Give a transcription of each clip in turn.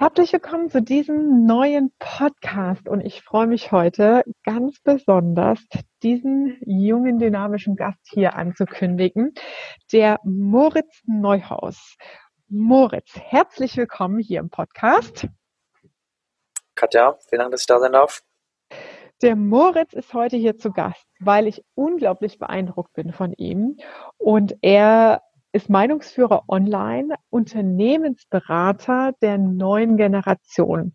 Herzlich willkommen zu diesem neuen Podcast und ich freue mich heute ganz besonders, diesen jungen, dynamischen Gast hier anzukündigen, der Moritz Neuhaus. Moritz, herzlich willkommen hier im Podcast. Katja, vielen Dank, dass ich da sein darf. Der Moritz ist heute hier zu Gast, weil ich unglaublich beeindruckt bin von ihm und er ist Meinungsführer online, Unternehmensberater der neuen Generation.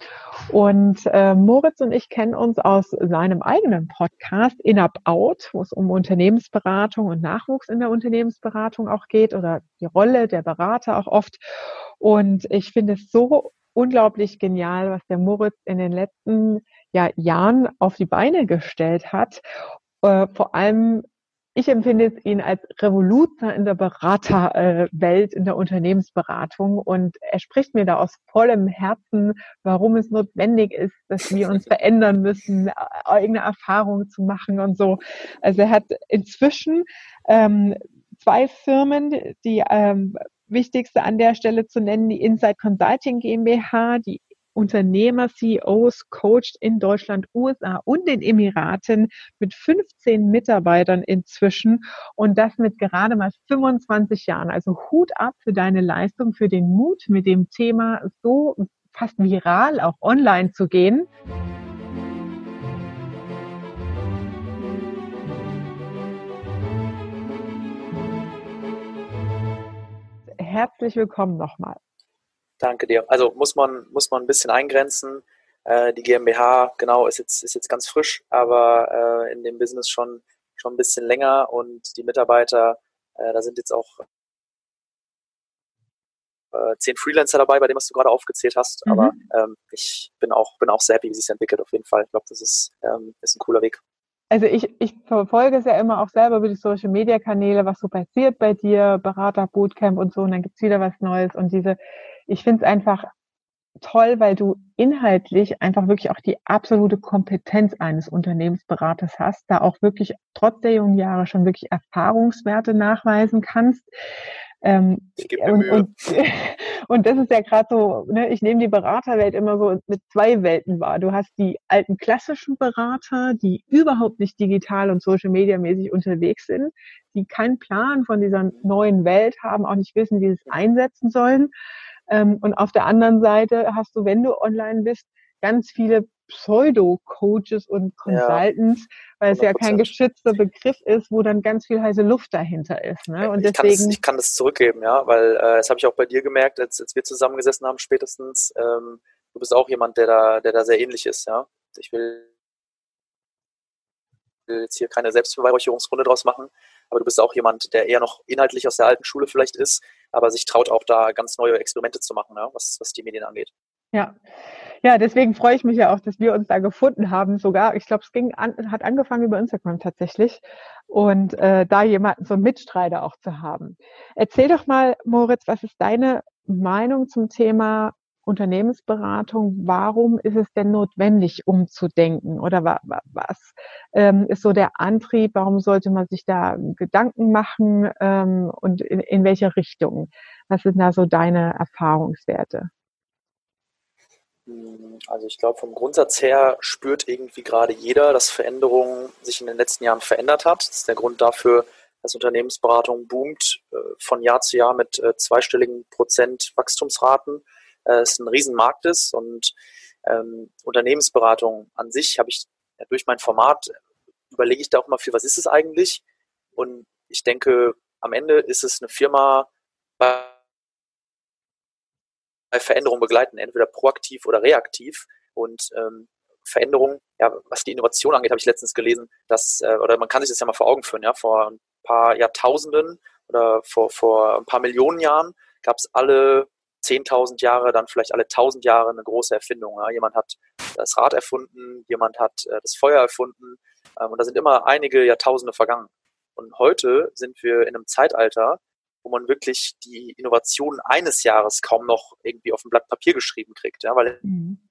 Und äh, Moritz und ich kennen uns aus seinem eigenen Podcast In Up Out, wo es um Unternehmensberatung und Nachwuchs in der Unternehmensberatung auch geht oder die Rolle der Berater auch oft. Und ich finde es so unglaublich genial, was der Moritz in den letzten ja, Jahren auf die Beine gestellt hat. Äh, vor allem ich empfinde ihn als Revoluzer in der Beraterwelt, in der Unternehmensberatung. Und er spricht mir da aus vollem Herzen, warum es notwendig ist, dass wir uns verändern müssen, eigene Erfahrungen zu machen und so. Also er hat inzwischen ähm, zwei Firmen, die ähm, wichtigste an der Stelle zu nennen, die Inside Consulting GmbH, die Unternehmer, CEOs coacht in Deutschland, USA und den Emiraten mit 15 Mitarbeitern inzwischen und das mit gerade mal 25 Jahren. Also Hut ab für deine Leistung, für den Mut, mit dem Thema so fast viral auch online zu gehen. Herzlich willkommen nochmal. Danke dir. Also muss man, muss man ein bisschen eingrenzen. Äh, die GmbH, genau, ist jetzt, ist jetzt ganz frisch, aber äh, in dem Business schon, schon ein bisschen länger und die Mitarbeiter, äh, da sind jetzt auch äh, zehn Freelancer dabei, bei dem was du gerade aufgezählt hast. Mhm. Aber ähm, ich bin auch, bin auch sehr happy, wie es sich entwickelt auf jeden Fall. Ich glaube, das ist, ähm, ist ein cooler Weg. Also ich, ich verfolge es ja immer auch selber über die Social Media Kanäle, was so passiert bei dir, Berater, Bootcamp und so, und dann gibt's wieder was Neues und diese ich finde es einfach toll, weil du inhaltlich einfach wirklich auch die absolute Kompetenz eines Unternehmensberaters hast, da auch wirklich trotz der jungen Jahre schon wirklich Erfahrungswerte nachweisen kannst. Ähm, und, und, und, das ist ja gerade so, ne, ich nehme die Beraterwelt immer so mit zwei Welten wahr. Du hast die alten klassischen Berater, die überhaupt nicht digital und social media mäßig unterwegs sind, die keinen Plan von dieser neuen Welt haben, auch nicht wissen, wie sie es einsetzen sollen. Ähm, und auf der anderen Seite hast du, wenn du online bist, ganz viele Pseudo-Coaches und Consultants, ja, weil es ja kein geschützter Begriff ist, wo dann ganz viel heiße Luft dahinter ist. Ne? Und ich, deswegen, kann das, ich kann das zurückgeben, ja, weil äh, das habe ich auch bei dir gemerkt, als, als wir zusammengesessen haben spätestens. Ähm, du bist auch jemand, der da, der da sehr ähnlich ist, ja. Ich will jetzt hier keine Selbstbeweihräucherungsrunde draus machen, aber du bist auch jemand, der eher noch inhaltlich aus der alten Schule vielleicht ist, aber sich traut auch da ganz neue Experimente zu machen, ja, was, was die Medien angeht. Ja. Ja, deswegen freue ich mich ja auch, dass wir uns da gefunden haben. Sogar, ich glaube, es ging an, hat angefangen über Instagram tatsächlich. Und äh, da jemanden so einen Mitstreiter auch zu haben. Erzähl doch mal, Moritz, was ist deine Meinung zum Thema Unternehmensberatung, warum ist es denn notwendig, umzudenken? Oder was ähm, ist so der Antrieb? Warum sollte man sich da Gedanken machen ähm, und in, in welche Richtung? Was sind da so deine Erfahrungswerte? Also ich glaube, vom Grundsatz her spürt irgendwie gerade jeder, dass Veränderung sich in den letzten Jahren verändert hat. Das ist der Grund dafür, dass Unternehmensberatung boomt äh, von Jahr zu Jahr mit äh, zweistelligen Prozent Wachstumsraten äh, es ein Riesenmarkt ist und ähm, Unternehmensberatung an sich habe ich ja, durch mein Format überlege ich da auch mal viel, was ist es eigentlich? Und ich denke, am Ende ist es eine Firma bei Veränderung begleiten, entweder proaktiv oder reaktiv. Und ähm, Veränderung, ja, was die Innovation angeht, habe ich letztens gelesen, dass, äh, oder man kann sich das ja mal vor Augen führen, ja, vor ein paar Jahrtausenden oder vor, vor ein paar Millionen Jahren gab es alle 10.000 Jahre, dann vielleicht alle 1.000 Jahre eine große Erfindung. Ja. Jemand hat das Rad erfunden, jemand hat äh, das Feuer erfunden ähm, und da sind immer einige Jahrtausende vergangen. Und heute sind wir in einem Zeitalter, wo man wirklich die Innovation eines Jahres kaum noch irgendwie auf ein Blatt Papier geschrieben kriegt, ja, weil mhm.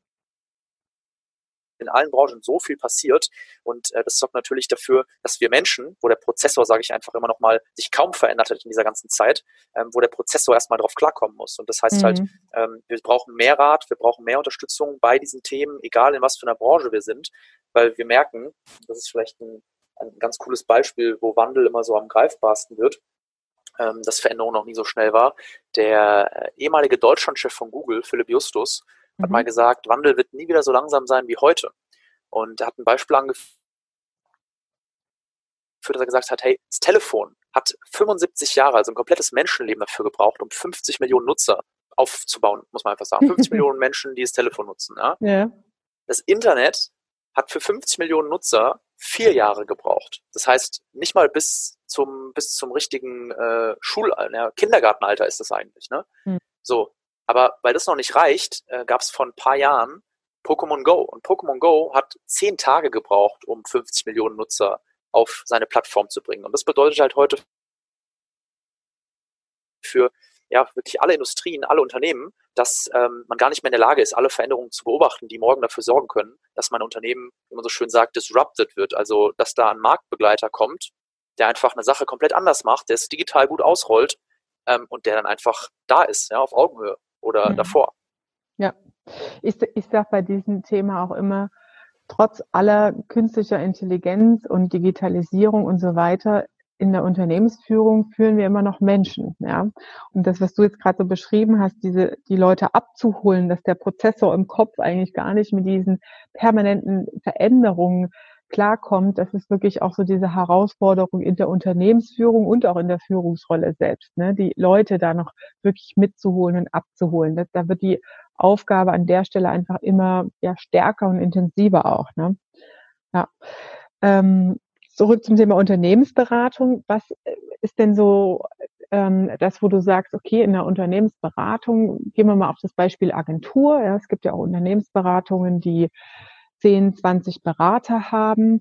In allen Branchen so viel passiert und äh, das sorgt natürlich dafür, dass wir Menschen, wo der Prozessor, sage ich einfach immer noch mal, sich kaum verändert hat in dieser ganzen Zeit, ähm, wo der Prozessor erstmal drauf klarkommen muss. Und das heißt halt, mhm. halt, ähm, wir brauchen mehr Rat, wir brauchen mehr Unterstützung bei diesen Themen, egal in was für einer Branche wir sind, weil wir merken, das ist vielleicht ein, ein ganz cooles Beispiel, wo Wandel immer so am greifbarsten wird, ähm, dass Veränderung noch nie so schnell war. Der äh, ehemalige Deutschlandchef von Google, Philipp Justus, hat mhm. mal gesagt, Wandel wird nie wieder so langsam sein wie heute. Und er hat ein Beispiel angeführt, dass er gesagt hat, hey, das Telefon hat 75 Jahre, also ein komplettes Menschenleben dafür gebraucht, um 50 Millionen Nutzer aufzubauen, muss man einfach sagen. 50 Millionen Menschen, die das Telefon nutzen. Ja? ja. Das Internet hat für 50 Millionen Nutzer vier Jahre gebraucht. Das heißt, nicht mal bis zum, bis zum richtigen äh, Schul ja, Kindergartenalter ist das eigentlich. Ne? Mhm. So, aber weil das noch nicht reicht, äh, gab es vor ein paar Jahren Pokémon Go. Und Pokémon Go hat zehn Tage gebraucht, um 50 Millionen Nutzer auf seine Plattform zu bringen. Und das bedeutet halt heute für ja, wirklich alle Industrien, alle Unternehmen, dass ähm, man gar nicht mehr in der Lage ist, alle Veränderungen zu beobachten, die morgen dafür sorgen können, dass mein Unternehmen, wie man so schön sagt, disrupted wird. Also, dass da ein Marktbegleiter kommt, der einfach eine Sache komplett anders macht, der es digital gut ausrollt ähm, und der dann einfach da ist, ja, auf Augenhöhe oder mhm. davor. Ja, ich, ich sage bei diesem Thema auch immer, trotz aller künstlicher Intelligenz und Digitalisierung und so weiter, in der Unternehmensführung führen wir immer noch Menschen, ja. Und das, was du jetzt gerade so beschrieben hast, diese, die Leute abzuholen, dass der Prozessor im Kopf eigentlich gar nicht mit diesen permanenten Veränderungen klarkommt, das ist wirklich auch so diese Herausforderung in der Unternehmensführung und auch in der Führungsrolle selbst, ne? die Leute da noch wirklich mitzuholen und abzuholen. Das, da wird die Aufgabe an der Stelle einfach immer ja, stärker und intensiver auch. Ne? Ja. Ähm, zurück zum Thema Unternehmensberatung. Was äh, ist denn so ähm, das, wo du sagst, okay, in der Unternehmensberatung, gehen wir mal auf das Beispiel Agentur. Ja, es gibt ja auch Unternehmensberatungen, die 10, 20 Berater haben.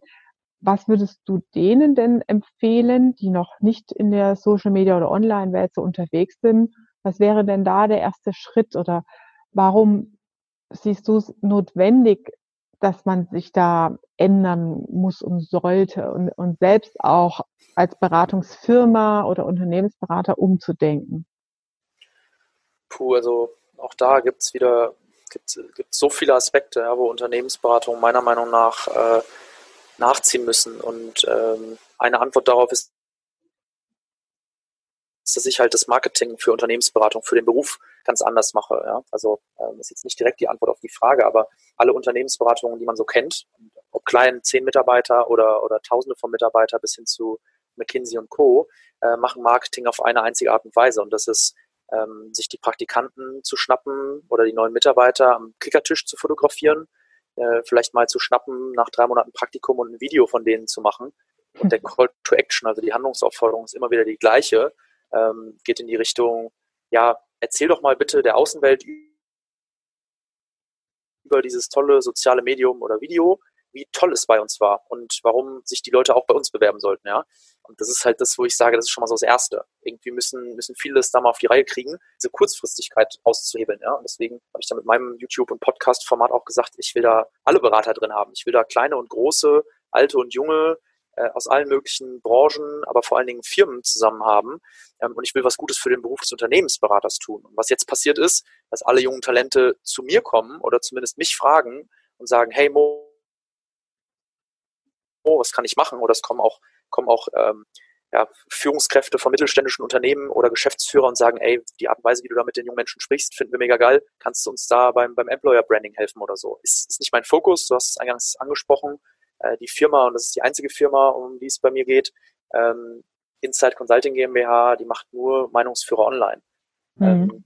Was würdest du denen denn empfehlen, die noch nicht in der Social Media oder Online-Welt so unterwegs sind? Was wäre denn da der erste Schritt oder warum siehst du es notwendig, dass man sich da ändern muss und sollte und, und selbst auch als Beratungsfirma oder Unternehmensberater umzudenken? Puh, also auch da gibt es wieder gibt's, gibt so viele Aspekte, ja, wo Unternehmensberatungen meiner Meinung nach äh, nachziehen müssen. Und ähm, eine Antwort darauf ist, dass ich halt das Marketing für Unternehmensberatung, für den Beruf ganz anders mache. Ja? Also ähm, ist jetzt nicht direkt die Antwort auf die Frage, aber alle Unternehmensberatungen, die man so kennt, ob klein, zehn Mitarbeiter oder, oder Tausende von Mitarbeiter bis hin zu McKinsey und Co., äh, machen Marketing auf eine einzige Art und Weise. Und das ist, ähm, sich die Praktikanten zu schnappen oder die neuen Mitarbeiter am Kickertisch zu fotografieren, äh, vielleicht mal zu schnappen, nach drei Monaten Praktikum und ein Video von denen zu machen. Und der Call to Action, also die Handlungsaufforderung, ist immer wieder die gleiche ähm, geht in die Richtung, ja, erzähl doch mal bitte der Außenwelt über dieses tolle soziale Medium oder Video, wie toll es bei uns war und warum sich die Leute auch bei uns bewerben sollten, ja. Und das ist halt das, wo ich sage, das ist schon mal so das Erste. Irgendwie müssen, müssen viele das da mal auf die Reihe kriegen, diese Kurzfristigkeit auszuhebeln, ja. Und deswegen habe ich da mit meinem YouTube- und Podcast-Format auch gesagt, ich will da alle Berater drin haben. Ich will da kleine und große, alte und junge, äh, aus allen möglichen Branchen, aber vor allen Dingen Firmen zusammen haben. Ähm, und ich will was Gutes für den Beruf des Unternehmensberaters tun. Und was jetzt passiert ist, dass alle jungen Talente zu mir kommen oder zumindest mich fragen und sagen, hey Mo, was kann ich machen? Oder es kommen auch, kommen auch ähm, ja, Führungskräfte von mittelständischen Unternehmen oder Geschäftsführer und sagen, ey, die Art und Weise, wie du da mit den jungen Menschen sprichst, finden wir mega geil. Kannst du uns da beim, beim Employer Branding helfen oder so? Ist, ist nicht mein Fokus, du hast es eingangs angesprochen. Äh, die Firma, und das ist die einzige Firma, um die es bei mir geht, ähm, Inside Consulting GmbH, die macht nur Meinungsführer online. Mhm. Ähm,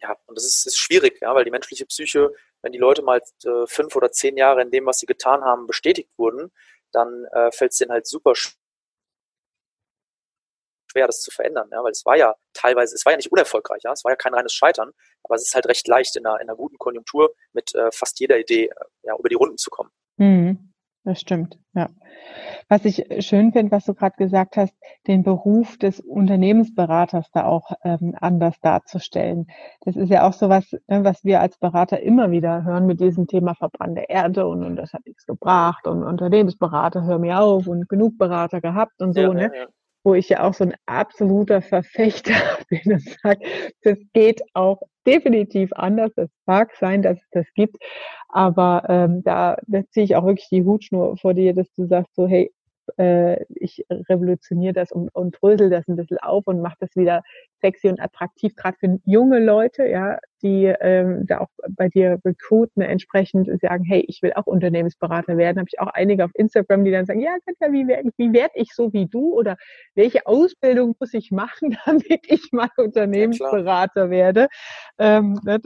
ja, und das ist, ist schwierig, ja, weil die menschliche Psyche, wenn die Leute mal äh, fünf oder zehn Jahre in dem, was sie getan haben, bestätigt wurden, dann äh, fällt es denen halt super schwer, das zu verändern, ja, weil es war ja teilweise, es war ja nicht unerfolgreich, ja, es war ja kein reines Scheitern, aber es ist halt recht leicht, in einer, in einer guten Konjunktur mit äh, fast jeder Idee äh, ja, über die Runden zu kommen. Mhm. Das stimmt, ja. Was ich schön finde, was du gerade gesagt hast, den Beruf des Unternehmensberaters da auch ähm, anders darzustellen. Das ist ja auch so was, ne, was wir als Berater immer wieder hören mit diesem Thema verbrannte Erde und, und das hat nichts gebracht und Unternehmensberater, hör mir auf und genug Berater gehabt und so, ja, ne? Ja, Wo ich ja auch so ein absoluter Verfechter bin und sage, das geht auch definitiv anders. Es mag sein, dass es das gibt, aber ähm, da, da ziehe ich auch wirklich die Hutschnur vor dir, dass du sagst so, hey, äh, ich revolutioniere das und, und drösel das ein bisschen auf und mache das wieder sexy und attraktiv, gerade für junge Leute, ja, die ähm, da auch bei dir recruiten, entsprechend sagen, hey, ich will auch Unternehmensberater werden. Habe ich auch einige auf Instagram, die dann sagen, ja, Katja, wie werde wie werd ich so wie du oder welche Ausbildung muss ich machen, damit ich mal Unternehmensberater ja, werde? Ähm, ne,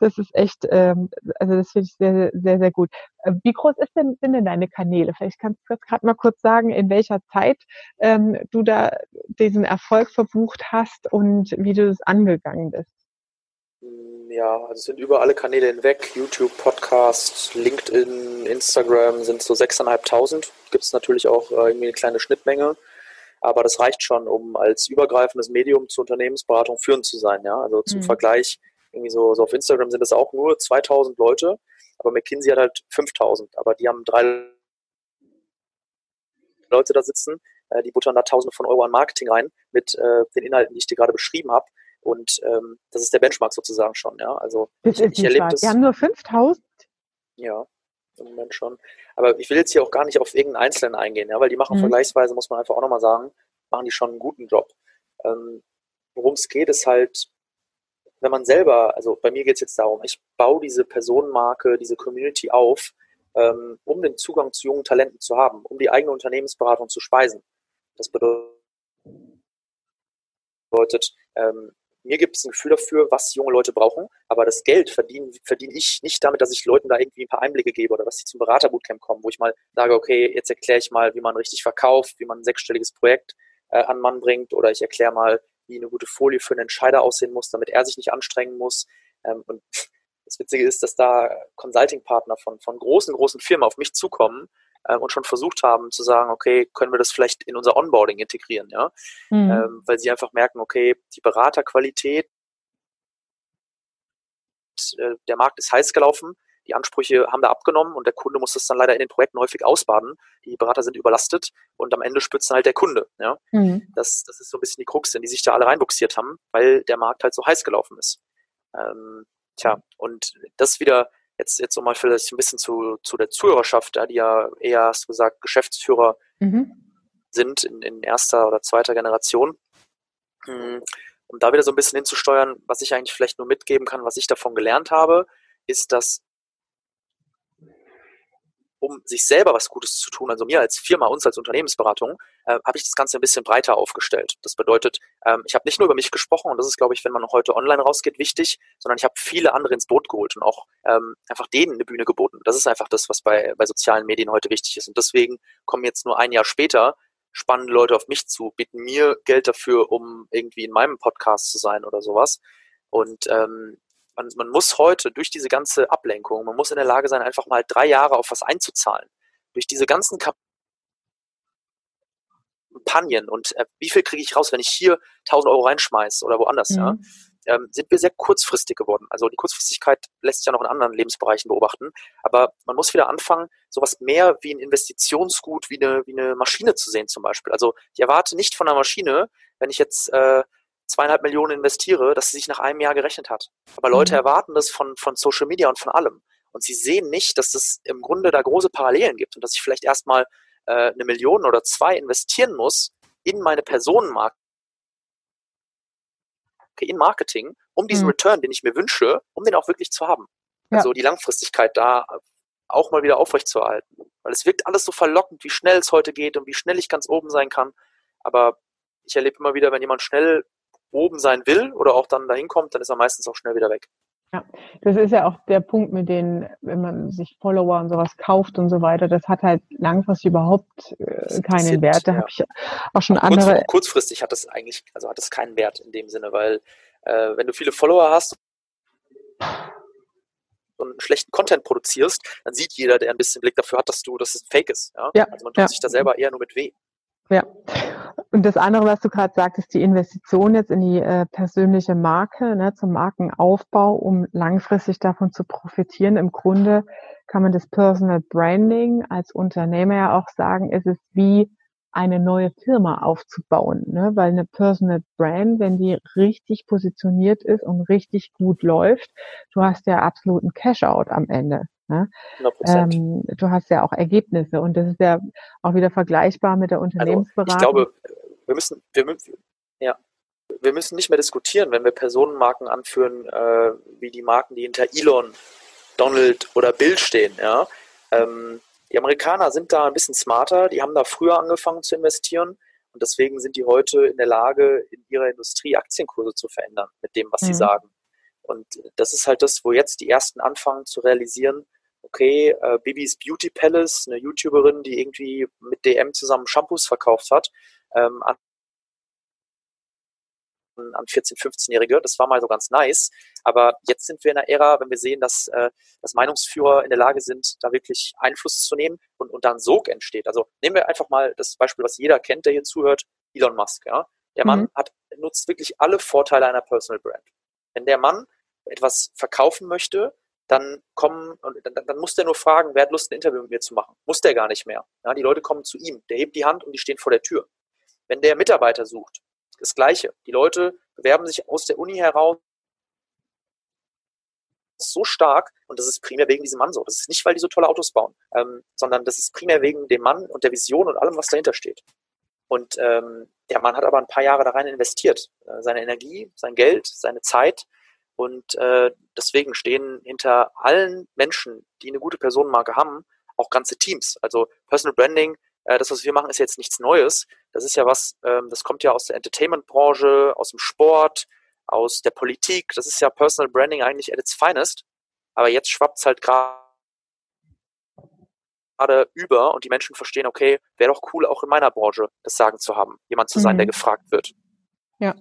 das ist echt, ähm, also das finde ich sehr, sehr, sehr gut. Äh, wie groß ist denn, sind denn deine Kanäle? Vielleicht kannst du gerade mal kurz sagen, in welcher Zeit ähm, du da diesen Erfolg verbucht hast und wie du das angegangen bist. Ja, also sind über alle Kanäle hinweg, YouTube, Podcast, LinkedIn, Instagram sind so 6.500. Gibt es natürlich auch äh, irgendwie eine kleine Schnittmenge, aber das reicht schon, um als übergreifendes Medium zur Unternehmensberatung führend zu sein. Ja? Also zum mhm. Vergleich, irgendwie so, so auf Instagram sind es auch nur 2.000 Leute, aber McKinsey hat halt 5.000, aber die haben drei Leute da sitzen, äh, die buttern da Tausende von Euro an Marketing rein mit äh, den Inhalten, die ich dir gerade beschrieben habe. Und ähm, das ist der Benchmark sozusagen schon, ja. Also das ich, ich erlebe das. Wir haben nur 5000? Ja, im Moment schon. Aber ich will jetzt hier auch gar nicht auf irgendeinen Einzelnen eingehen, ja, weil die machen mhm. vergleichsweise, muss man einfach auch nochmal sagen, machen die schon einen guten Job. Ähm, Worum es geht, ist halt, wenn man selber, also bei mir geht es jetzt darum, ich baue diese Personenmarke, diese Community auf, ähm, um den Zugang zu jungen Talenten zu haben, um die eigene Unternehmensberatung zu speisen. Das bedeutet, ähm, mir gibt es ein Gefühl dafür, was junge Leute brauchen, aber das Geld verdiene, verdiene ich nicht damit, dass ich Leuten da irgendwie ein paar Einblicke gebe oder dass sie zum Beraterbootcamp kommen, wo ich mal sage, okay, jetzt erkläre ich mal, wie man richtig verkauft, wie man ein sechsstelliges Projekt äh, an Mann bringt oder ich erkläre mal, wie eine gute Folie für einen Entscheider aussehen muss, damit er sich nicht anstrengen muss. Ähm, und das Witzige ist, dass da Consulting-Partner von, von großen, großen Firmen auf mich zukommen äh, und schon versucht haben zu sagen, okay, können wir das vielleicht in unser Onboarding integrieren, ja? Mhm. Ähm, weil sie einfach merken, okay, die Beraterqualität, äh, der Markt ist heiß gelaufen, die Ansprüche haben da abgenommen und der Kunde muss das dann leider in den Projekten häufig ausbaden. Die Berater sind überlastet und am Ende spürt halt der Kunde. Ja? Mhm. Das, das ist so ein bisschen die Krux, in die sich da alle reinbuxiert haben, weil der Markt halt so heiß gelaufen ist. Ähm, tja, und das wieder Jetzt, jetzt um mal vielleicht ein bisschen zu, zu der Zuhörerschaft, die ja eher, hast du gesagt, Geschäftsführer mhm. sind in, in erster oder zweiter Generation. Hm, um da wieder so ein bisschen hinzusteuern, was ich eigentlich vielleicht nur mitgeben kann, was ich davon gelernt habe, ist, dass um sich selber was Gutes zu tun, also mir als Firma, uns als Unternehmensberatung, äh, habe ich das Ganze ein bisschen breiter aufgestellt. Das bedeutet, ähm, ich habe nicht nur über mich gesprochen, und das ist, glaube ich, wenn man heute online rausgeht, wichtig, sondern ich habe viele andere ins Boot geholt und auch ähm, einfach denen eine Bühne geboten. Das ist einfach das, was bei, bei sozialen Medien heute wichtig ist. Und deswegen kommen jetzt nur ein Jahr später spannende Leute auf mich zu, bieten mir Geld dafür, um irgendwie in meinem Podcast zu sein oder sowas. Und ähm, man, man muss heute durch diese ganze Ablenkung, man muss in der Lage sein, einfach mal drei Jahre auf was einzuzahlen. Durch diese ganzen Kampagnen und äh, wie viel kriege ich raus, wenn ich hier 1000 Euro reinschmeiße oder woanders, mhm. ja, ähm, sind wir sehr kurzfristig geworden. Also die Kurzfristigkeit lässt sich ja noch in anderen Lebensbereichen beobachten, aber man muss wieder anfangen, sowas mehr wie ein Investitionsgut, wie eine, wie eine Maschine zu sehen zum Beispiel. Also ich erwarte nicht von einer Maschine, wenn ich jetzt äh, zweieinhalb Millionen investiere, dass sie sich nach einem Jahr gerechnet hat. Aber Leute mhm. erwarten das von, von Social Media und von allem. Und sie sehen nicht, dass es im Grunde da große Parallelen gibt und dass ich vielleicht erstmal äh, eine Million oder zwei investieren muss in meine Personenmarke, in Marketing, um diesen mhm. Return, den ich mir wünsche, um den auch wirklich zu haben. Ja. Also die Langfristigkeit da auch mal wieder aufrechtzuerhalten. Weil es wirkt alles so verlockend, wie schnell es heute geht und wie schnell ich ganz oben sein kann. Aber ich erlebe immer wieder, wenn jemand schnell oben sein will oder auch dann dahin kommt, dann ist er meistens auch schnell wieder weg. Ja, das ist ja auch der Punkt mit denen, wenn man sich Follower und sowas kauft und so weiter, das hat halt langfristig überhaupt äh, keinen sind, Wert. Da ja. habe ich auch schon auch andere. Kurz, kurzfristig hat das eigentlich, also hat das keinen Wert in dem Sinne, weil äh, wenn du viele Follower hast einen schlechten Content produzierst, dann sieht jeder, der ein bisschen Blick dafür hat, dass du, dass es fake ist. Ja? ja also man tut ja. sich da selber eher nur mit weh. Ja. Und das andere, was du gerade sagtest, die Investition jetzt in die äh, persönliche Marke, ne, zum Markenaufbau, um langfristig davon zu profitieren. Im Grunde kann man das Personal Branding als Unternehmer ja auch sagen, ist es wie eine neue Firma aufzubauen, ne? weil eine Personal Brand, wenn die richtig positioniert ist und richtig gut läuft, du hast ja absoluten Cash-out am Ende. Ne? Ähm, du hast ja auch Ergebnisse und das ist ja auch wieder vergleichbar mit der Unternehmensberatung. Also ich glaube, wir müssen, wir, ja, wir müssen nicht mehr diskutieren, wenn wir Personenmarken anführen, äh, wie die Marken, die hinter Elon, Donald oder Bill stehen. Ja? Ähm, die Amerikaner sind da ein bisschen smarter, die haben da früher angefangen zu investieren und deswegen sind die heute in der Lage, in ihrer Industrie Aktienkurse zu verändern mit dem, was mhm. sie sagen. Und das ist halt das, wo jetzt die ersten anfangen zu realisieren, okay, äh, Bibis Beauty Palace, eine YouTuberin, die irgendwie mit DM zusammen Shampoos verkauft hat, ähm, an an 14-, 15-Jährige. Das war mal so ganz nice. Aber jetzt sind wir in einer Ära, wenn wir sehen, dass, äh, dass Meinungsführer in der Lage sind, da wirklich Einfluss zu nehmen und, und dann Sog entsteht. Also nehmen wir einfach mal das Beispiel, was jeder kennt, der hier zuhört, Elon Musk. Ja? Der Mann mhm. hat, nutzt wirklich alle Vorteile einer Personal Brand. Wenn der Mann etwas verkaufen möchte, dann kommen, dann, dann muss der nur fragen, wer hat Lust, ein Interview mit mir zu machen. Muss der gar nicht mehr. Ja, die Leute kommen zu ihm. Der hebt die Hand und die stehen vor der Tür. Wenn der Mitarbeiter sucht, das Gleiche. Die Leute bewerben sich aus der Uni heraus so stark und das ist primär wegen diesem Mann so. Das ist nicht, weil die so tolle Autos bauen, ähm, sondern das ist primär wegen dem Mann und der Vision und allem, was dahinter steht. Und ähm, der Mann hat aber ein paar Jahre da rein investiert. Äh, seine Energie, sein Geld, seine Zeit. Und äh, deswegen stehen hinter allen Menschen, die eine gute Personenmarke haben, auch ganze Teams. Also Personal Branding äh, das, was wir machen, ist jetzt nichts Neues. Das ist ja was, ähm, das kommt ja aus der Entertainment-Branche, aus dem Sport, aus der Politik. Das ist ja Personal Branding eigentlich at its finest. Aber jetzt schwappt es halt gerade über und die Menschen verstehen, okay, wäre doch cool, auch in meiner Branche das Sagen zu haben, jemand zu sein, mhm. der gefragt wird. Ja.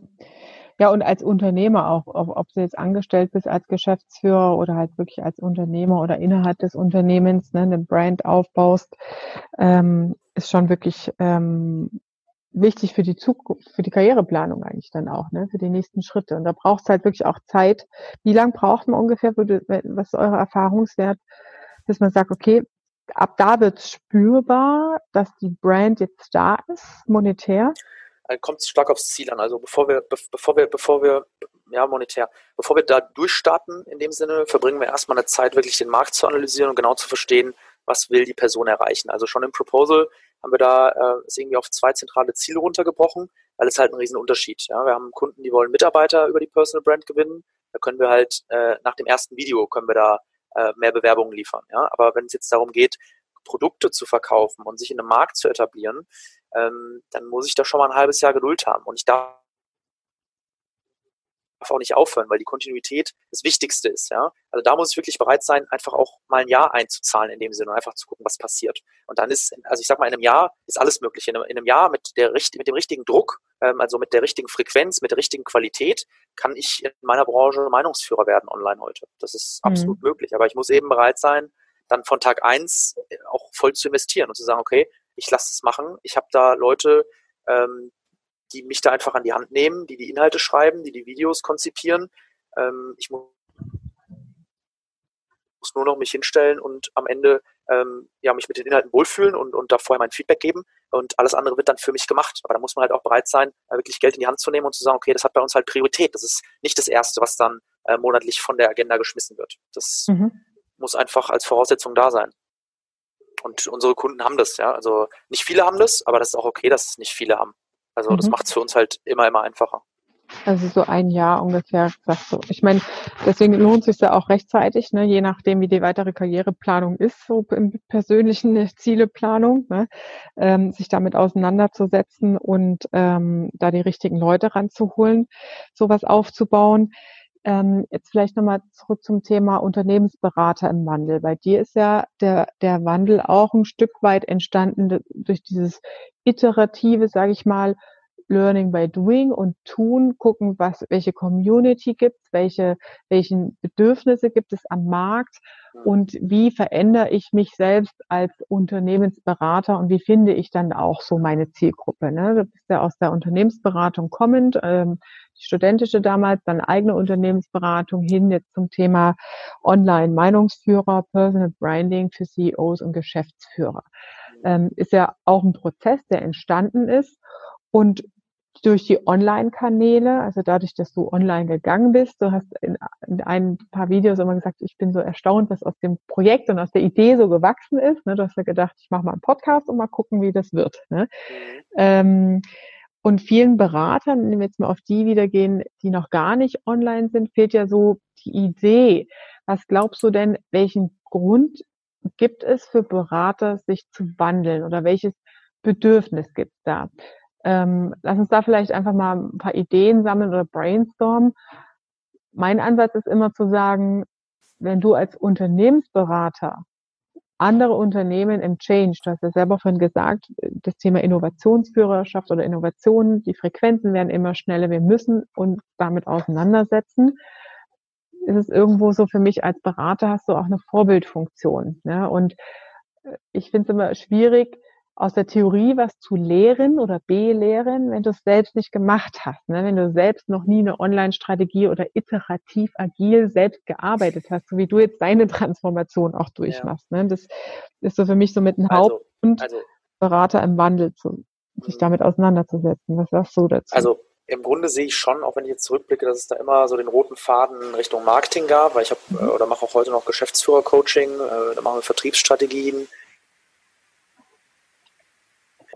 Ja, und als Unternehmer auch, ob, ob du jetzt angestellt bist als Geschäftsführer oder halt wirklich als Unternehmer oder innerhalb des Unternehmens ne, eine Brand aufbaust, ähm, ist schon wirklich ähm, wichtig für die Zukunft, für die Karriereplanung eigentlich dann auch, ne, für die nächsten Schritte. Und da braucht es halt wirklich auch Zeit. Wie lange braucht man ungefähr, was ist eure Erfahrungswert, bis man sagt, okay, ab da wird spürbar, dass die Brand jetzt da ist, monetär? Kommt es stark aufs Ziel an. Also bevor wir, bevor wir, bevor wir, ja, monetär, bevor wir da durchstarten, in dem Sinne, verbringen wir erstmal eine Zeit, wirklich den Markt zu analysieren und genau zu verstehen, was will die Person erreichen. Also schon im Proposal haben wir da äh, ist irgendwie auf zwei zentrale Ziele runtergebrochen, weil es halt ein riesen Unterschied. Ja? Wir haben Kunden, die wollen Mitarbeiter über die Personal Brand gewinnen. Da können wir halt äh, nach dem ersten Video können wir da äh, mehr Bewerbungen liefern. Ja? Aber wenn es jetzt darum geht, Produkte zu verkaufen und sich in einem Markt zu etablieren, ähm, dann muss ich da schon mal ein halbes Jahr Geduld haben. Und ich darf auch nicht aufhören, weil die Kontinuität das Wichtigste ist. Ja? Also da muss ich wirklich bereit sein, einfach auch mal ein Jahr einzuzahlen in dem Sinne und einfach zu gucken, was passiert. Und dann ist, also ich sag mal, in einem Jahr ist alles möglich. In einem, in einem Jahr mit, der, mit dem richtigen Druck, ähm, also mit der richtigen Frequenz, mit der richtigen Qualität, kann ich in meiner Branche Meinungsführer werden online heute. Das ist mhm. absolut möglich. Aber ich muss eben bereit sein, dann von Tag eins auch voll zu investieren und zu sagen, okay, ich lasse es machen. Ich habe da Leute, ähm, die mich da einfach an die Hand nehmen, die die Inhalte schreiben, die die Videos konzipieren. Ähm, ich muss nur noch mich hinstellen und am Ende ähm, ja, mich mit den Inhalten wohlfühlen und, und da vorher mein Feedback geben und alles andere wird dann für mich gemacht. Aber da muss man halt auch bereit sein, wirklich Geld in die Hand zu nehmen und zu sagen, okay, das hat bei uns halt Priorität. Das ist nicht das Erste, was dann äh, monatlich von der Agenda geschmissen wird. Das mhm. muss einfach als Voraussetzung da sein. Und unsere Kunden haben das, ja. Also nicht viele haben das, aber das ist auch okay, dass es nicht viele haben. Also mhm. das macht es für uns halt immer, immer einfacher. Also so ein Jahr ungefähr, sagst du. Ich meine, deswegen lohnt es sich ja auch rechtzeitig, ne, je nachdem, wie die weitere Karriereplanung ist, so im persönlichen Zieleplanung, ne, ähm, sich damit auseinanderzusetzen und ähm, da die richtigen Leute ranzuholen, sowas aufzubauen. Ähm, jetzt vielleicht nochmal zurück zum Thema Unternehmensberater im Wandel. Bei dir ist ja der, der Wandel auch ein Stück weit entstanden durch dieses iterative, sage ich mal, Learning by Doing und Tun, gucken, was, welche Community gibt es, welche, welchen Bedürfnisse gibt es am Markt und wie verändere ich mich selbst als Unternehmensberater und wie finde ich dann auch so meine Zielgruppe. Ne? Du bist ja aus der Unternehmensberatung kommend, ähm, die studentische damals, dann eigene Unternehmensberatung hin jetzt zum Thema Online-Meinungsführer, Personal Branding für CEOs und Geschäftsführer. Ähm, ist ja auch ein Prozess, der entstanden ist und durch die Online-Kanäle, also dadurch, dass du online gegangen bist, du hast in, in, ein paar Videos immer gesagt, ich bin so erstaunt, was aus dem Projekt und aus der Idee so gewachsen ist. Ne? Du hast ja gedacht, ich mache mal einen Podcast und mal gucken, wie das wird. Ne? Mhm. Ähm, und vielen Beratern, wenn wir jetzt mal auf die wieder gehen, die noch gar nicht online sind, fehlt ja so die Idee. Was glaubst du denn, welchen Grund gibt es für Berater, sich zu wandeln oder welches Bedürfnis gibt es da? Ähm, lass uns da vielleicht einfach mal ein paar Ideen sammeln oder brainstormen. Mein Ansatz ist immer zu sagen, wenn du als Unternehmensberater andere Unternehmen im Change, du hast ja selber vorhin gesagt, das Thema Innovationsführerschaft oder Innovationen, die Frequenzen werden immer schneller, wir müssen uns damit auseinandersetzen. Ist es irgendwo so für mich als Berater hast du auch eine Vorbildfunktion. Ne? Und ich finde es immer schwierig, aus der Theorie was zu lehren oder belehren, wenn du es selbst nicht gemacht hast. Ne? Wenn du selbst noch nie eine Online-Strategie oder iterativ agil selbst gearbeitet hast, so wie du jetzt deine Transformation auch durchmachst. Ja. Ne? Das ist so für mich so mit einem also, Hauptgrund, also, Berater im Wandel zu, sich mhm. damit auseinanderzusetzen. Was sagst du dazu? Also im Grunde sehe ich schon, auch wenn ich jetzt zurückblicke, dass es da immer so den roten Faden Richtung Marketing gab, weil ich habe mhm. oder mache auch heute noch Geschäftsführer-Coaching, äh, da machen wir Vertriebsstrategien,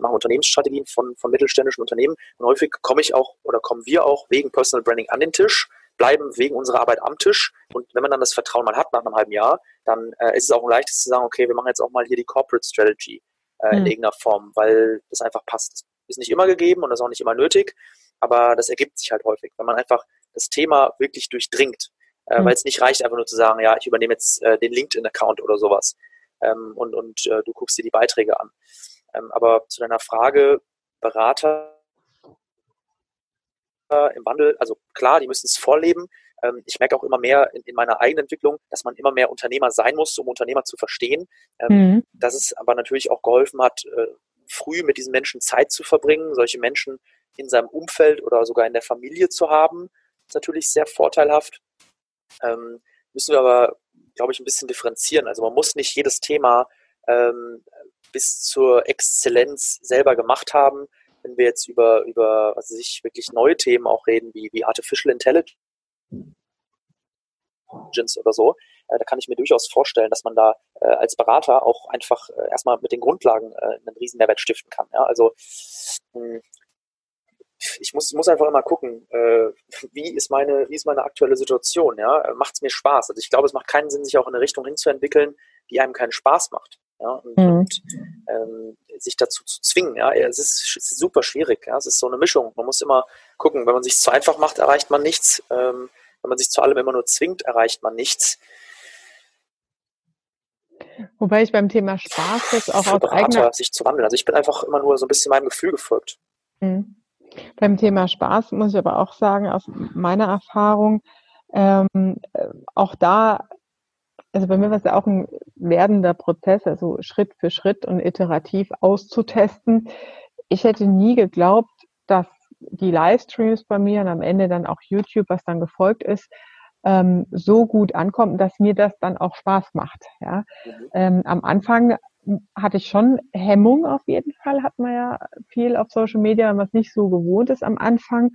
machen Unternehmensstrategien von, von mittelständischen Unternehmen. Und häufig komme ich auch oder kommen wir auch wegen Personal Branding an den Tisch, bleiben wegen unserer Arbeit am Tisch. Und wenn man dann das Vertrauen mal hat nach einem halben Jahr, dann äh, ist es auch ein leichtes zu sagen, okay, wir machen jetzt auch mal hier die Corporate Strategy äh, in mhm. irgendeiner Form, weil das einfach passt. Das ist nicht immer gegeben und das ist auch nicht immer nötig, aber das ergibt sich halt häufig, wenn man einfach das Thema wirklich durchdringt. Äh, mhm. Weil es nicht reicht, einfach nur zu sagen, ja, ich übernehme jetzt äh, den LinkedIn-Account oder sowas. Ähm, und und äh, du guckst dir die Beiträge an. Ähm, aber zu deiner Frage, Berater im Wandel, also klar, die müssen es vorleben. Ähm, ich merke auch immer mehr in, in, meiner eigenen Entwicklung, dass man immer mehr Unternehmer sein muss, um Unternehmer zu verstehen. Ähm, mhm. Dass es aber natürlich auch geholfen hat, äh, früh mit diesen Menschen Zeit zu verbringen, solche Menschen in seinem Umfeld oder sogar in der Familie zu haben, ist natürlich sehr vorteilhaft. Müssen wir aber, glaube ich, ein bisschen differenzieren. Also man muss nicht jedes Thema ähm, bis zur Exzellenz selber gemacht haben. Wenn wir jetzt über, über was weiß ich, wirklich neue Themen auch reden, wie, wie Artificial Intelligence oder so, äh, da kann ich mir durchaus vorstellen, dass man da äh, als Berater auch einfach äh, erstmal mit den Grundlagen äh, einen riesen Mehrwert stiften kann. Ja? Also mh, hm, ich muss, muss einfach immer gucken, äh, wie, ist meine, wie ist meine aktuelle Situation. Ja? Macht es mir Spaß? Also ich glaube, es macht keinen Sinn, sich auch in eine Richtung hinzuentwickeln, die einem keinen Spaß macht ja, und, mhm. und ähm, sich dazu zu zwingen. Ja, es ist, es ist, super schwierig. Ja, es ist so eine Mischung. Man muss immer gucken, wenn man sich zu einfach macht, erreicht man nichts. Ähm, wenn man sich zu allem immer nur zwingt, erreicht man nichts. Wobei ich beim Thema Spaß jetzt auch aus eigener sich zu wandeln. Also ich bin einfach immer nur so ein bisschen meinem Gefühl gefolgt. Mhm. Beim Thema Spaß muss ich aber auch sagen, aus meiner Erfahrung, ähm, äh, auch da also bei mir war es ja auch ein werdender Prozess, also Schritt für Schritt und iterativ auszutesten. Ich hätte nie geglaubt, dass die Livestreams bei mir und am Ende dann auch YouTube, was dann gefolgt ist, ähm, so gut ankommt, dass mir das dann auch Spaß macht. Ja? Mhm. Ähm, am Anfang hatte ich schon Hemmung auf jeden Fall, hat man ja viel auf Social Media, was nicht so gewohnt ist am Anfang.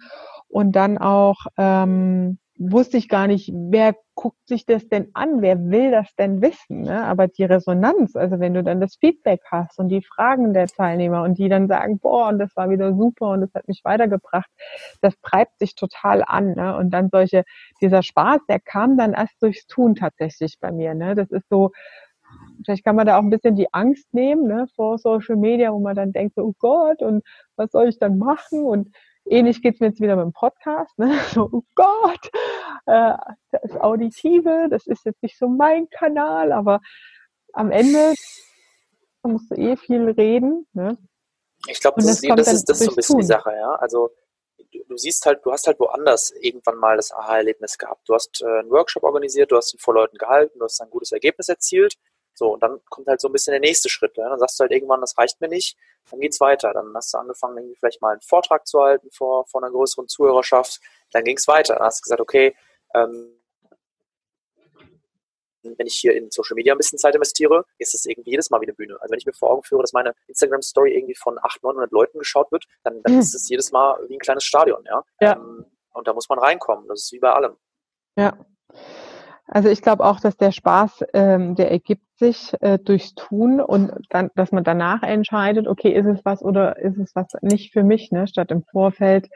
Und dann auch ähm, wusste ich gar nicht, wer guckt sich das denn an? Wer will das denn wissen? Ne? Aber die Resonanz, also wenn du dann das Feedback hast und die Fragen der Teilnehmer und die dann sagen, boah, und das war wieder super und das hat mich weitergebracht, das treibt sich total an. Ne? Und dann solche, dieser Spaß, der kam dann erst durchs Tun tatsächlich bei mir. Ne? Das ist so, vielleicht kann man da auch ein bisschen die Angst nehmen ne, vor Social Media, wo man dann denkt, so, oh Gott, und was soll ich dann machen? Und Ähnlich geht's mir jetzt wieder mit dem Podcast. Ne? So, oh Gott, äh, das Auditive, das ist jetzt nicht so mein Kanal, aber am Ende musst du eh viel reden. Ne? Ich glaube, das, das, das, ist, das ist so ein bisschen tun. die Sache, ja. Also du, du, siehst halt, du hast halt woanders irgendwann mal das Aha-Erlebnis gehabt. Du hast äh, einen Workshop organisiert, du hast ihn vor Leuten gehalten, du hast ein gutes Ergebnis erzielt. So, und dann kommt halt so ein bisschen der nächste Schritt. Ja. Dann sagst du halt irgendwann, das reicht mir nicht, dann geht's weiter. Dann hast du angefangen, irgendwie vielleicht mal einen Vortrag zu halten vor, vor einer größeren Zuhörerschaft. Dann ging's weiter. Dann hast du gesagt, okay, ähm, wenn ich hier in Social Media ein bisschen Zeit investiere, ist es irgendwie jedes Mal wie eine Bühne. Also wenn ich mir vor Augen führe, dass meine Instagram-Story irgendwie von 800, 900 Leuten geschaut wird, dann, dann mhm. ist es jedes Mal wie ein kleines Stadion, ja. ja. Ähm, und da muss man reinkommen. Das ist wie bei allem. Ja. Also ich glaube auch, dass der Spaß, ähm, der ergibt sich äh, durchs Tun und dann, dass man danach entscheidet, okay, ist es was oder ist es was nicht für mich, ne? Statt im Vorfeld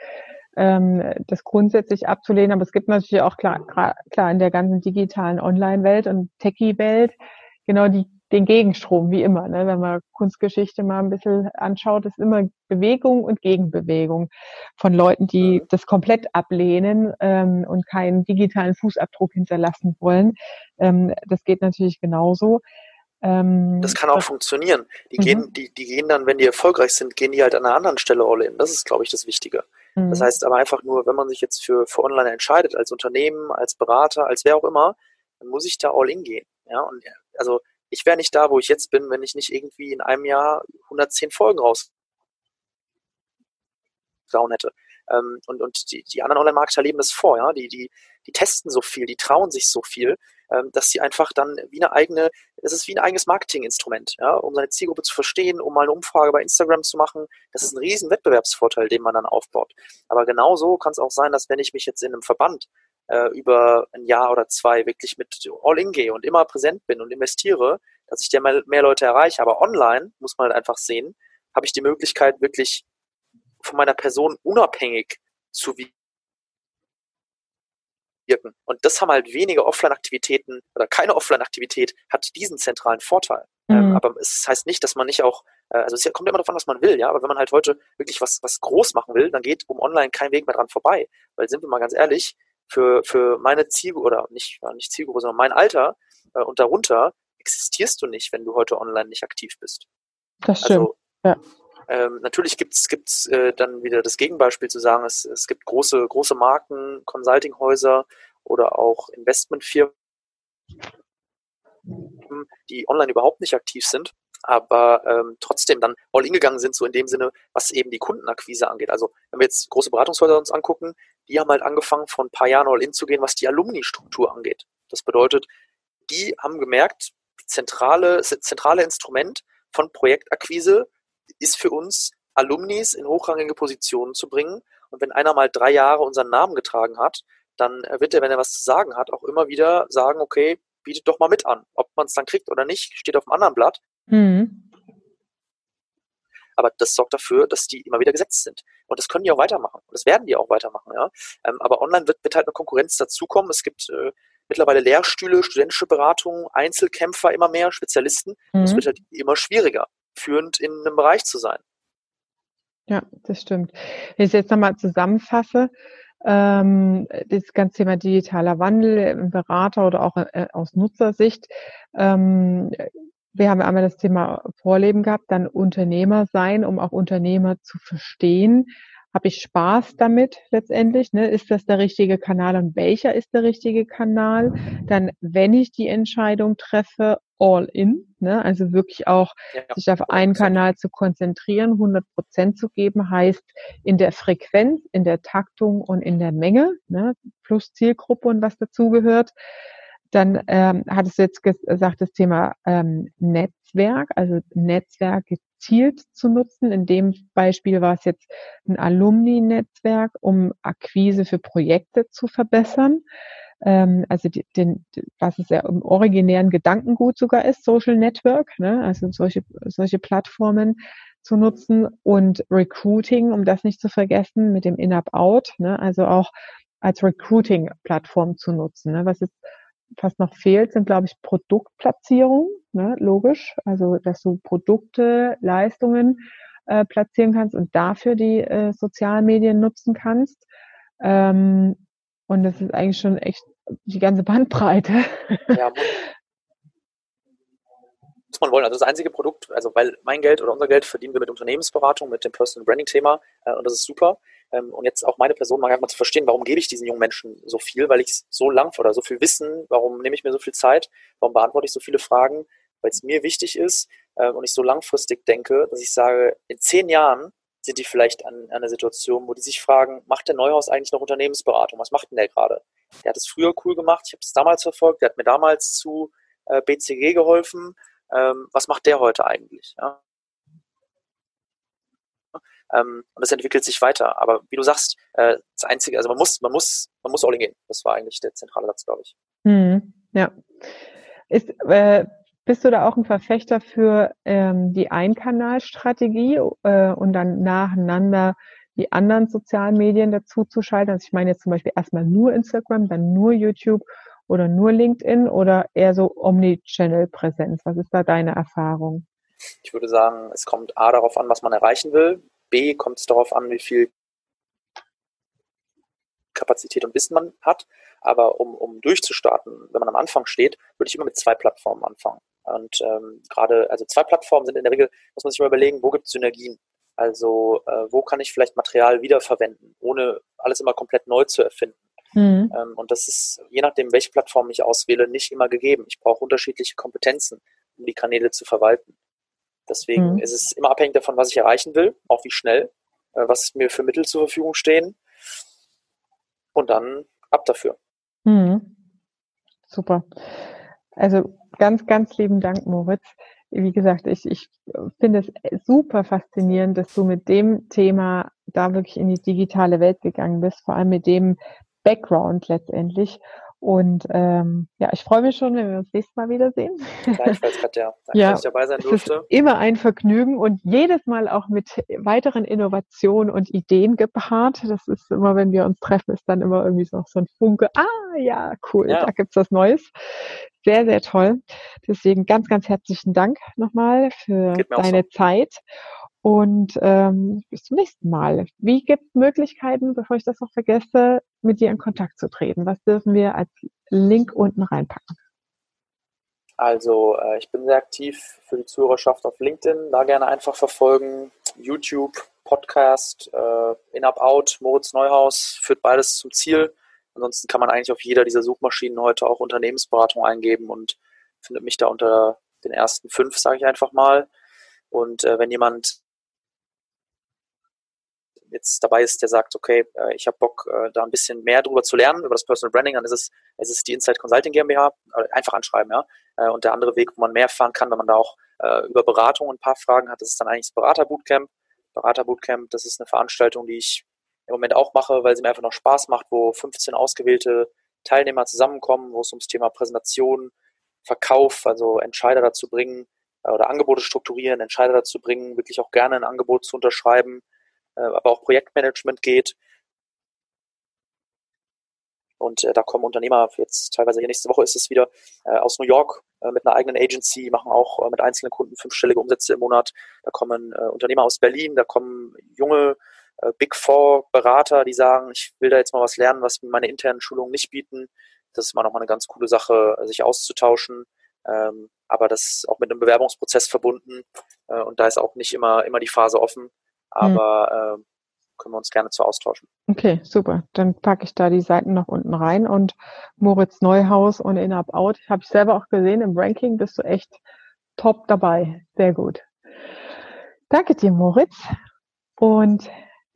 ähm, das grundsätzlich abzulehnen. Aber es gibt natürlich auch klar, klar in der ganzen digitalen Online-Welt und Techie-Welt genau die, den Gegenstrom, wie immer. Ne? Wenn man Kunstgeschichte mal ein bisschen anschaut, ist immer Bewegung und Gegenbewegung von Leuten, die das komplett ablehnen ähm, und keinen digitalen Fußabdruck hinterlassen wollen. Ähm, das geht natürlich genauso. Ähm, das kann auch das, funktionieren. Die, mhm. gehen, die, die gehen dann, wenn die erfolgreich sind, gehen die halt an einer anderen Stelle all in. Das ist, glaube ich, das Wichtige. Mhm. Das heißt aber einfach nur, wenn man sich jetzt für, für Online entscheidet, als Unternehmen, als Berater, als wer auch immer, dann muss ich da all in gehen. Ja, und also ich wäre nicht da, wo ich jetzt bin, wenn ich nicht irgendwie in einem Jahr 110 Folgen raus hätte. Ähm, und und die, die anderen Online-Marketer leben das vor, ja. Die, die, die testen so viel, die trauen sich so viel, ähm, dass sie einfach dann wie eine eigene, es ist wie ein eigenes Marketinginstrument, ja, um seine Zielgruppe zu verstehen, um mal eine Umfrage bei Instagram zu machen. Das ist ein riesen Wettbewerbsvorteil, den man dann aufbaut. Aber genauso kann es auch sein, dass wenn ich mich jetzt in einem Verband äh, über ein Jahr oder zwei wirklich mit All-In gehe und immer präsent bin und investiere, dass ich ja mehr, mehr Leute erreiche. Aber online muss man halt einfach sehen, habe ich die Möglichkeit, wirklich von meiner Person unabhängig zu wirken. Und das haben halt wenige Offline-Aktivitäten oder keine Offline-Aktivität hat diesen zentralen Vorteil. Ähm, mhm. Aber es heißt nicht, dass man nicht auch, äh, also es kommt immer an, was man will, ja, aber wenn man halt heute wirklich was, was groß machen will, dann geht um online kein Weg mehr dran vorbei. Weil sind wir mal ganz ehrlich, für, für meine Zielgruppe, oder nicht, nicht Zielgruppe, sondern mein Alter äh, und darunter existierst du nicht, wenn du heute online nicht aktiv bist. Das stimmt. Also, ja. Ähm, natürlich gibt es äh, dann wieder das Gegenbeispiel zu sagen, es, es gibt große, große Marken, Consultinghäuser oder auch Investmentfirmen, die online überhaupt nicht aktiv sind, aber ähm, trotzdem dann all in gegangen sind, so in dem Sinne, was eben die Kundenakquise angeht. Also wenn wir jetzt große Beratungshäuser uns angucken, die haben halt angefangen, vor ein paar Jahren all in zu gehen, was die Alumni-Struktur angeht. Das bedeutet, die haben gemerkt, zentrale, zentrale Instrument von Projektakquise ist für uns, Alumnis in hochrangige Positionen zu bringen. Und wenn einer mal drei Jahre unseren Namen getragen hat, dann wird er, wenn er was zu sagen hat, auch immer wieder sagen, okay, bietet doch mal mit an. Ob man es dann kriegt oder nicht, steht auf dem anderen Blatt. Mhm. Aber das sorgt dafür, dass die immer wieder gesetzt sind. Und das können die auch weitermachen. Und das werden die auch weitermachen, ja. Ähm, aber online wird, wird halt eine Konkurrenz dazukommen. Es gibt äh, mittlerweile Lehrstühle, studentische Beratungen, Einzelkämpfer immer mehr, Spezialisten. Mhm. Das wird halt immer schwieriger führend in einem Bereich zu sein. Ja, das stimmt. Wenn ich es jetzt nochmal zusammenfasse, ähm, das ganze Thema digitaler Wandel im Berater oder auch äh, aus Nutzersicht. Ähm, wir haben einmal das Thema Vorleben gehabt, dann Unternehmer sein, um auch Unternehmer zu verstehen. Habe ich Spaß damit letztendlich? Ne? Ist das der richtige Kanal und welcher ist der richtige Kanal? Dann, wenn ich die Entscheidung treffe, all in, ne? also wirklich auch ja, sich auf einen Kanal zu konzentrieren, 100 Prozent zu geben, heißt in der Frequenz, in der Taktung und in der Menge, ne? plus Zielgruppe und was dazugehört. Dann ähm, hat es jetzt gesagt, das Thema ähm, Netzwerk, also Netzwerk gezielt zu nutzen. In dem Beispiel war es jetzt ein Alumni-Netzwerk, um Akquise für Projekte zu verbessern. Ähm, also die, den, was es ja im originären Gedankengut sogar ist, Social Network, ne? also solche, solche Plattformen zu nutzen und Recruiting, um das nicht zu vergessen, mit dem In-Up-Out, ne? also auch als Recruiting-Plattform zu nutzen. Ne? Was jetzt fast noch fehlt, sind, glaube ich, Produktplatzierungen, ne? logisch. Also, dass du Produkte, Leistungen äh, platzieren kannst und dafür die äh, sozialen Medien nutzen kannst. Ähm, und das ist eigentlich schon echt die ganze Bandbreite. Ja, muss man wollen. Also das einzige Produkt, also weil mein Geld oder unser Geld verdienen wir mit Unternehmensberatung, mit dem Personal Branding Thema äh, und das ist super. Ähm, und jetzt auch meine Person mal, mal zu verstehen, warum gebe ich diesen jungen Menschen so viel, weil ich so lang oder so viel Wissen, warum nehme ich mir so viel Zeit, warum beantworte ich so viele Fragen, weil es mir wichtig ist äh, und ich so langfristig denke, dass ich sage, in zehn Jahren sind die vielleicht an, an einer Situation, wo die sich fragen, macht der Neuhaus eigentlich noch Unternehmensberatung? Was macht denn der gerade? Der hat es früher cool gemacht, ich habe es damals verfolgt, der hat mir damals zu äh, BCG geholfen. Ähm, was macht der heute eigentlich? Ja? Ähm, und das entwickelt sich weiter. Aber wie du sagst, äh, das Einzige, also man muss, man muss, man muss all in gehen. Das war eigentlich der zentrale Satz, glaube ich. Hm, ja. Ist, äh, bist du da auch ein Verfechter für ähm, die Einkanalstrategie äh, und dann nacheinander die anderen sozialen Medien dazu zu schalten? Also ich meine jetzt zum Beispiel erstmal nur Instagram, dann nur YouTube oder nur LinkedIn oder eher so Omnichannel-Präsenz? Was ist da deine Erfahrung? Ich würde sagen, es kommt A darauf an, was man erreichen will. B kommt es darauf an, wie viel Kapazität und Wissen man hat. Aber um, um durchzustarten, wenn man am Anfang steht, würde ich immer mit zwei Plattformen anfangen. Und ähm, gerade, also zwei Plattformen sind in der Regel, muss man sich mal überlegen, wo gibt es Synergien? Also äh, wo kann ich vielleicht Material wiederverwenden, ohne alles immer komplett neu zu erfinden? Mhm. Ähm, und das ist, je nachdem, welche Plattform ich auswähle, nicht immer gegeben. Ich brauche unterschiedliche Kompetenzen, um die Kanäle zu verwalten. Deswegen mhm. ist es immer abhängig davon, was ich erreichen will, auch wie schnell, äh, was mir für Mittel zur Verfügung stehen. Und dann ab dafür. Mhm. Super. Also ganz, ganz lieben Dank, Moritz. Wie gesagt, ich, ich finde es super faszinierend, dass du mit dem Thema da wirklich in die digitale Welt gegangen bist, vor allem mit dem Background letztendlich. Und ähm, ja, ich freue mich schon, wenn wir uns nächstes Mal wiedersehen. Gleichfalls, Katja. Danke, ja, dass ich dabei sein durfte. Immer ein Vergnügen und jedes Mal auch mit weiteren Innovationen und Ideen gepaart. Das ist immer, wenn wir uns treffen, ist dann immer irgendwie so, so ein Funke. Ah, ja, cool, ja. da gibt's was Neues. Sehr, sehr toll. Deswegen ganz, ganz herzlichen Dank nochmal für deine so. Zeit. Und ähm, bis zum nächsten Mal. Wie gibt es Möglichkeiten, bevor ich das noch vergesse, mit dir in Kontakt zu treten? Was dürfen wir als Link unten reinpacken? Also äh, ich bin sehr aktiv für die Zuhörerschaft auf LinkedIn. Da gerne einfach verfolgen. YouTube, Podcast, äh, In-Up-Out, Moritz Neuhaus führt beides zum Ziel. Ansonsten kann man eigentlich auf jeder dieser Suchmaschinen heute auch Unternehmensberatung eingeben und findet mich da unter den ersten fünf, sage ich einfach mal. Und äh, wenn jemand jetzt dabei ist, der sagt, okay, äh, ich habe Bock, äh, da ein bisschen mehr drüber zu lernen, über das Personal Branding, dann ist es, es ist die Insight Consulting GmbH, einfach anschreiben, ja. Äh, und der andere Weg, wo man mehr erfahren kann, wenn man da auch über Beratung ein paar Fragen hat, das ist dann eigentlich das Beraterbootcamp. Beraterbootcamp, das ist eine Veranstaltung, die ich im Moment auch mache, weil sie mir einfach noch Spaß macht, wo 15 ausgewählte Teilnehmer zusammenkommen, wo es ums Thema Präsentation, Verkauf, also Entscheider dazu bringen oder Angebote strukturieren, Entscheider dazu bringen, wirklich auch gerne ein Angebot zu unterschreiben, äh, aber auch Projektmanagement geht. Und äh, da kommen Unternehmer, jetzt teilweise hier nächste Woche ist es wieder, äh, aus New York äh, mit einer eigenen Agency, machen auch äh, mit einzelnen Kunden fünfstellige Umsätze im Monat. Da kommen äh, Unternehmer aus Berlin, da kommen junge äh, Big Four Berater, die sagen, ich will da jetzt mal was lernen, was meine internen Schulungen nicht bieten. Das ist immer noch mal eine ganz coole Sache, sich auszutauschen. Ähm, aber das ist auch mit einem Bewerbungsprozess verbunden äh, und da ist auch nicht immer, immer die Phase offen. Hm. aber hm. äh, können wir uns gerne zu austauschen. Okay, super. Dann packe ich da die Seiten noch unten rein und Moritz Neuhaus und In Up Out. Habe ich selber auch gesehen im Ranking, bist du echt top dabei. Sehr gut. Danke dir, Moritz. Und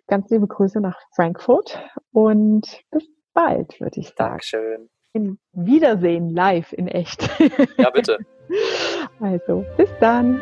ganz liebe Grüße nach Frankfurt und bis bald, würde ich sagen. Dankeschön. In Wiedersehen live in echt. Ja, bitte. Also, bis dann.